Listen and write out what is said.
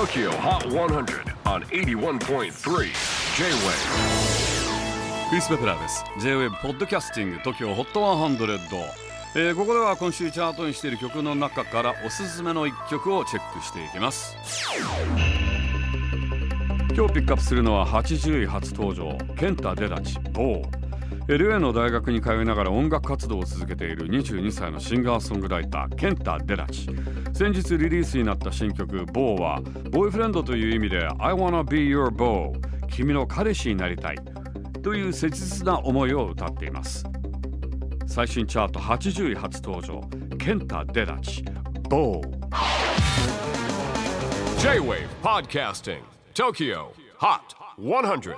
TOKYO HOT 100 on 81.3 J-WAVE クリス・ベプラーです J-WAVE ポッドキャスティング TOKYO HOT 100、えー、ここでは今週チャートにしている曲の中からおすすめの一曲をチェックしていきます。今日ピックアップするのは80位初登場ケンタ・デラチボー LA の大学に通いながら音楽活動を続けている22歳のシンガーソングライターケンタ・デラチ。先日リリースになった新曲「ボー」はボーイフレンドという意味で「I wanna be your beau」君の彼氏になりたいという切実な思いを歌っています。最新チャート80位初登場ケンタ・デラチ。ボー。J-WAVE PODCASTING TOKYO HOT 100